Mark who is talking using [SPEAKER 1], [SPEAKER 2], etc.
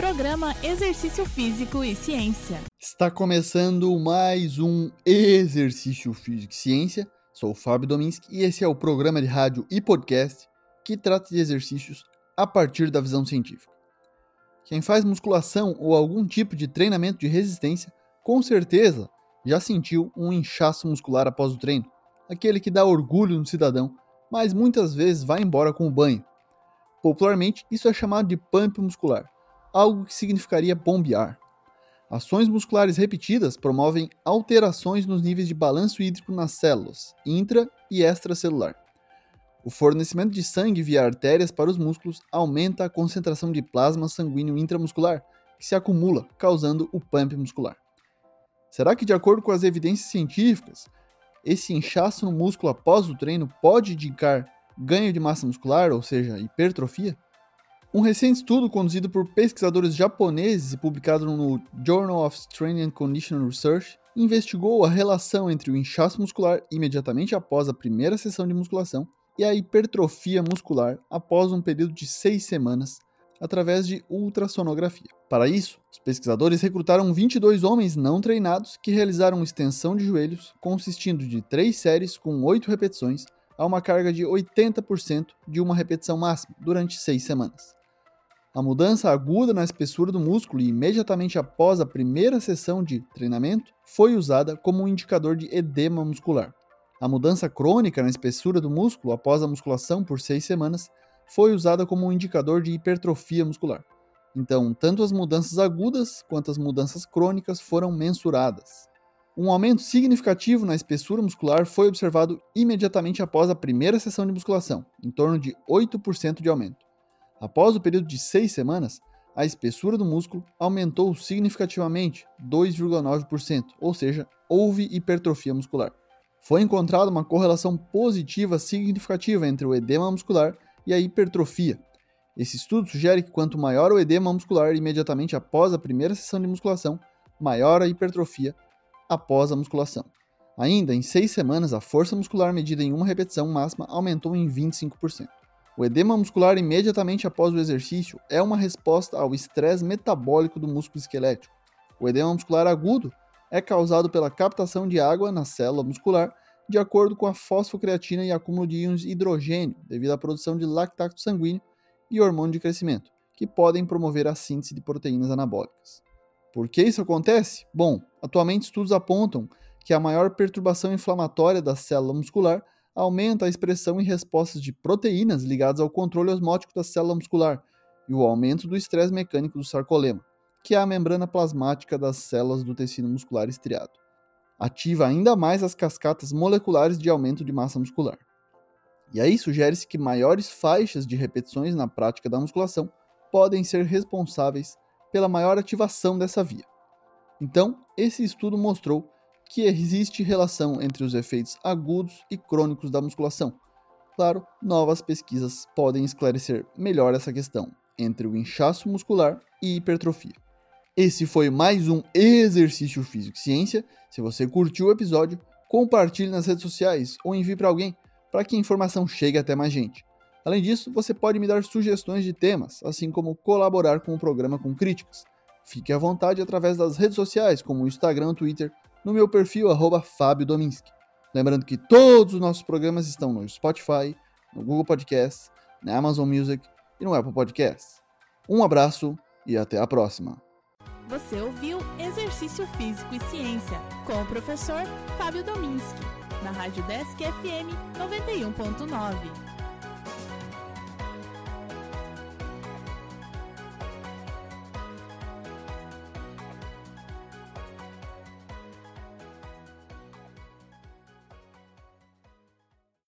[SPEAKER 1] Programa Exercício Físico e Ciência.
[SPEAKER 2] Está começando mais um Exercício Físico e Ciência. Sou o Fábio Dominski e esse é o programa de rádio e podcast que trata de exercícios a partir da visão científica. Quem faz musculação ou algum tipo de treinamento de resistência, com certeza já sentiu um inchaço muscular após o treino, aquele que dá orgulho no cidadão, mas muitas vezes vai embora com o banho. Popularmente, isso é chamado de pump muscular algo que significaria bombear. Ações musculares repetidas promovem alterações nos níveis de balanço hídrico nas células, intra e extracelular. O fornecimento de sangue via artérias para os músculos aumenta a concentração de plasma sanguíneo intramuscular, que se acumula, causando o pump muscular. Será que, de acordo com as evidências científicas, esse inchaço no músculo após o treino pode indicar ganho de massa muscular, ou seja, hipertrofia? Um recente estudo conduzido por pesquisadores japoneses e publicado no Journal of Training and Conditioning Research investigou a relação entre o inchaço muscular imediatamente após a primeira sessão de musculação e a hipertrofia muscular após um período de seis semanas, através de ultrassonografia. Para isso, os pesquisadores recrutaram 22 homens não treinados que realizaram extensão de joelhos, consistindo de três séries com oito repetições, a uma carga de 80% de uma repetição máxima, durante seis semanas. A mudança aguda na espessura do músculo imediatamente após a primeira sessão de treinamento foi usada como um indicador de edema muscular. A mudança crônica na espessura do músculo após a musculação por seis semanas foi usada como um indicador de hipertrofia muscular. Então, tanto as mudanças agudas quanto as mudanças crônicas foram mensuradas. Um aumento significativo na espessura muscular foi observado imediatamente após a primeira sessão de musculação, em torno de 8% de aumento. Após o período de seis semanas, a espessura do músculo aumentou significativamente 2,9%, ou seja, houve hipertrofia muscular. Foi encontrada uma correlação positiva significativa entre o edema muscular e a hipertrofia. Esse estudo sugere que quanto maior o edema muscular imediatamente após a primeira sessão de musculação, maior a hipertrofia após a musculação. Ainda em seis semanas, a força muscular medida em uma repetição máxima aumentou em 25%. O edema muscular imediatamente após o exercício é uma resposta ao estresse metabólico do músculo esquelético. O edema muscular agudo é causado pela captação de água na célula muscular de acordo com a fosfocreatina e acúmulo de íons de hidrogênio devido à produção de lactato sanguíneo e hormônio de crescimento, que podem promover a síntese de proteínas anabólicas. Por que isso acontece? Bom, atualmente estudos apontam que a maior perturbação inflamatória da célula muscular aumenta a expressão e respostas de proteínas ligadas ao controle osmótico da célula muscular e o aumento do estresse mecânico do sarcolema, que é a membrana plasmática das células do tecido muscular estriado. Ativa ainda mais as cascatas moleculares de aumento de massa muscular. E aí sugere-se que maiores faixas de repetições na prática da musculação podem ser responsáveis pela maior ativação dessa via. Então, esse estudo mostrou que existe relação entre os efeitos agudos e crônicos da musculação. Claro, novas pesquisas podem esclarecer melhor essa questão entre o inchaço muscular e hipertrofia. Esse foi mais um Exercício Físico e Ciência. Se você curtiu o episódio, compartilhe nas redes sociais ou envie para alguém para que a informação chegue até mais gente. Além disso, você pode me dar sugestões de temas, assim como colaborar com o programa com críticas. Fique à vontade através das redes sociais, como o Instagram, Twitter no meu perfil arroba Fábio Dominski. Lembrando que todos os nossos programas estão no Spotify, no Google Podcasts, na Amazon Music e no Apple Podcasts. Um abraço e até a próxima.
[SPEAKER 1] Você ouviu Exercício Físico e Ciência com o professor Fábio Dominski, na Rádio Desk FM 91.9.